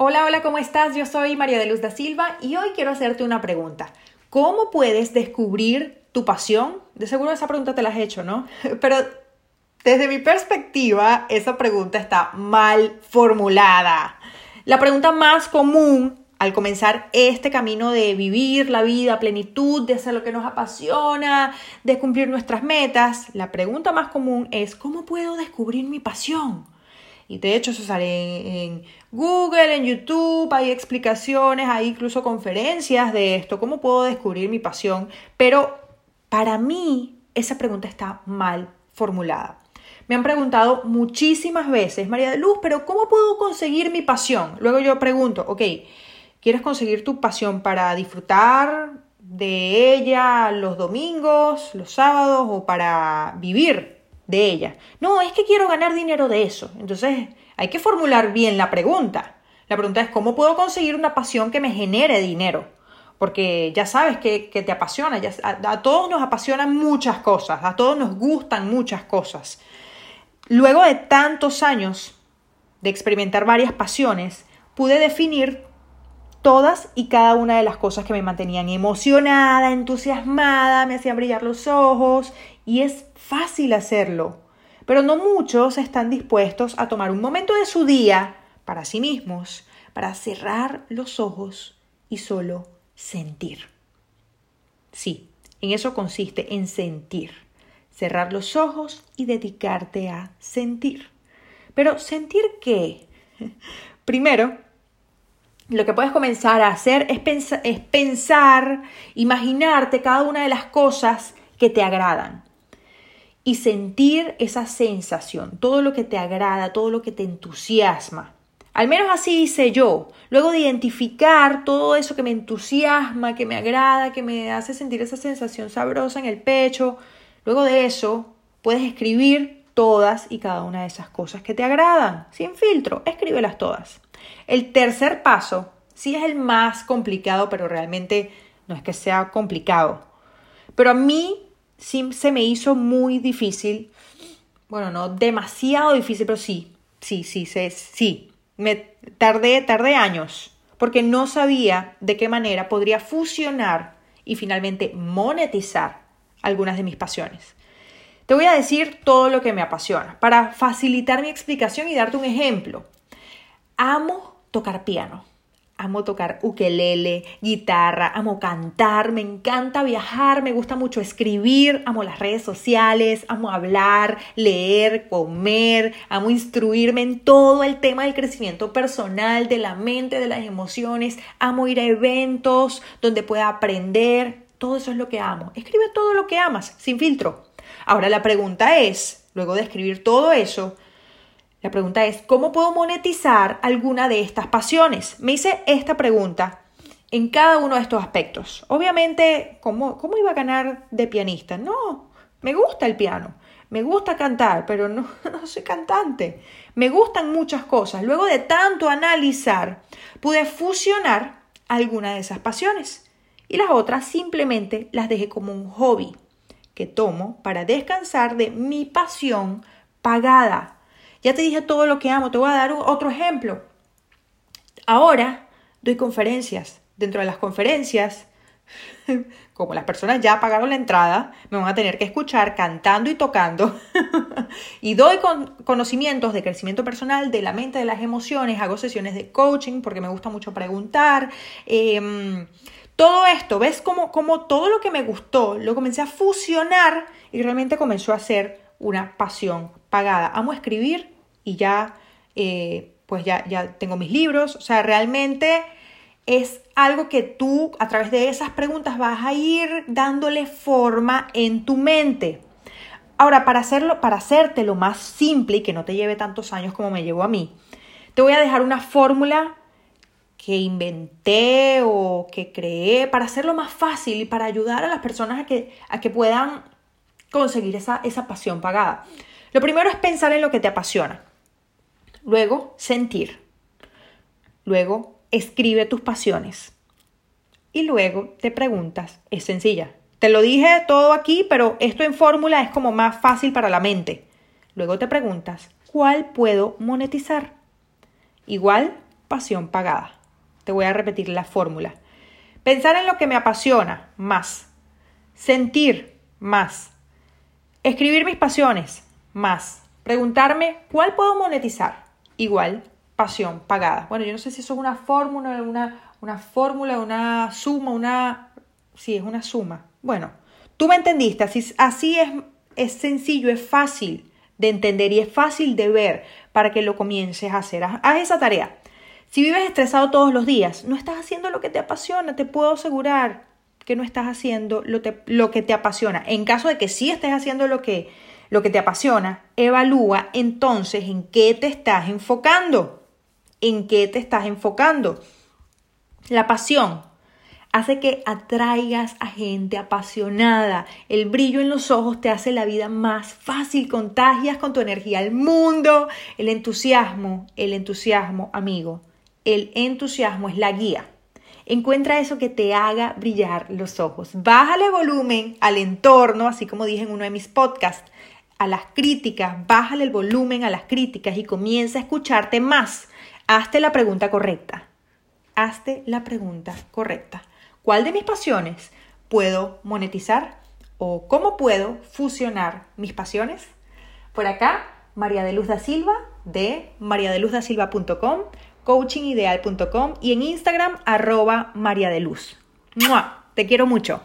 Hola, hola, ¿cómo estás? Yo soy María de Luz da Silva y hoy quiero hacerte una pregunta. ¿Cómo puedes descubrir tu pasión? De seguro esa pregunta te la has hecho, ¿no? Pero desde mi perspectiva, esa pregunta está mal formulada. La pregunta más común al comenzar este camino de vivir la vida a plenitud, de hacer lo que nos apasiona, de cumplir nuestras metas, la pregunta más común es ¿cómo puedo descubrir mi pasión? Y de hecho eso sale en, Google, en YouTube, hay explicaciones, hay incluso conferencias de esto, cómo puedo descubrir mi pasión. Pero para mí esa pregunta está mal formulada. Me han preguntado muchísimas veces, María de Luz, pero ¿cómo puedo conseguir mi pasión? Luego yo pregunto, ok, ¿quieres conseguir tu pasión para disfrutar de ella los domingos, los sábados o para vivir de ella. No, es que quiero ganar dinero de eso. Entonces hay que formular bien la pregunta. La pregunta es, ¿cómo puedo conseguir una pasión que me genere dinero? Porque ya sabes que, te apasiona, a, a todos nos apasionan muchas cosas, a todos nos gustan muchas cosas. Luego de tantos años de experimentar varias pasiones, pude definir todas y cada una de las cosas que me mantenían emocionada, entusiasmada, me hacían brillar los ojos y es fácil hacerlo. Pero no muchos están dispuestos a tomar un momento de su día para sí mismos, para cerrar los ojos y solo sentir. Sí, en eso consiste, en sentir. Cerrar los ojos y dedicarte a sentir. Pero sentir qué? Primero, lo que puedes comenzar a hacer es, es pensar, imaginarte cada una de las cosas que te agradan y sentir esa sensación, todo lo que te agrada, todo lo que te entusiasma. Al menos así hice yo. Luego de identificar todo eso que me entusiasma, que me agrada, que me hace sentir esa sensación sabrosa en el pecho, luego de eso puedes escribir todas y cada una de esas cosas que te agradan, sin filtro, escríbelas todas. El tercer paso sí es el más complicado, pero realmente no es que sea complicado. Pero a mí sí se me hizo muy difícil. Bueno, no demasiado difícil, pero sí, sí, sí, sí, sí. Me tardé, tardé años porque no sabía de qué manera podría fusionar y finalmente monetizar algunas de mis pasiones. Te voy a decir todo lo que me apasiona para facilitar mi explicación y darte un ejemplo. Amo tocar piano. Amo tocar ukelele, guitarra, amo cantar, me encanta viajar, me gusta mucho escribir, amo las redes sociales, amo hablar, leer, comer, amo instruirme en todo el tema del crecimiento personal, de la mente, de las emociones, amo ir a eventos donde pueda aprender, todo eso es lo que amo. Escribe todo lo que amas, sin filtro. Ahora la pregunta es, luego de escribir todo eso, la pregunta es, ¿cómo puedo monetizar alguna de estas pasiones? Me hice esta pregunta en cada uno de estos aspectos. Obviamente, ¿cómo, cómo iba a ganar de pianista? No, me gusta el piano, me gusta cantar, pero no, no soy cantante. Me gustan muchas cosas. Luego de tanto analizar, pude fusionar alguna de esas pasiones y las otras simplemente las dejé como un hobby que tomo para descansar de mi pasión pagada ya te dije todo lo que amo, te voy a dar otro ejemplo. Ahora doy conferencias. Dentro de las conferencias, como las personas ya pagaron la entrada, me van a tener que escuchar cantando y tocando. y doy conocimientos de crecimiento personal, de la mente, de las emociones, hago sesiones de coaching porque me gusta mucho preguntar. Em, todo esto, ¿ves cómo, cómo todo lo que me gustó lo comencé a fusionar y realmente comenzó a ser una pasión pagada. Amo escribir y ya, eh, pues ya, ya tengo mis libros. O sea, realmente es algo que tú a través de esas preguntas vas a ir dándole forma en tu mente. Ahora, para hacerlo, para hacértelo más simple y que no te lleve tantos años como me llevó a mí, te voy a dejar una fórmula que inventé o que creé para hacerlo más fácil y para ayudar a las personas a que, a que puedan conseguir esa, esa pasión pagada. Lo primero es pensar en lo que te apasiona. Luego, sentir. Luego, escribe tus pasiones. Y luego te preguntas, es sencilla. Te lo dije todo aquí, pero esto en fórmula es como más fácil para la mente. Luego te preguntas, ¿cuál puedo monetizar? Igual pasión pagada. Te voy a repetir la fórmula. Pensar en lo que me apasiona, más. Sentir, más. Escribir mis pasiones, más. Preguntarme cuál puedo monetizar, igual pasión pagada. Bueno, yo no sé si eso es una fórmula, una, una fórmula, una suma, una... Sí, es una suma. Bueno, tú me entendiste, así, así es, es sencillo, es fácil de entender y es fácil de ver para que lo comiences a hacer. Haz, esa tarea. Si vives estresado todos los días, no estás haciendo lo que te apasiona, te puedo asegurar que no estás haciendo lo, lo que te apasiona. En caso de que sí estés haciendo lo que, lo que te apasiona, evalúa entonces en qué te estás enfocando. ¿En qué te estás enfocando? La pasión hace que atraigas a gente apasionada. El brillo en los ojos te hace la vida más fácil, contagias con tu energía al mundo. El entusiasmo, el entusiasmo, amigo, el entusiasmo es la guía. Encuentra eso que te haga brillar los ojos. Bájale volumen al entorno, así como dije en uno de mis podcasts, a las críticas, bájale el volumen a las críticas y comienza a escucharte más. Hazte la pregunta correcta. Hazte la pregunta correcta. ¿Cuál de mis pasiones puedo monetizar? ¿O cómo puedo fusionar mis pasiones? Por acá, María de Luz da Silva de mariadeluzdasilva.com, coachingideal.com y en Instagram arroba María de Luz. Te quiero mucho.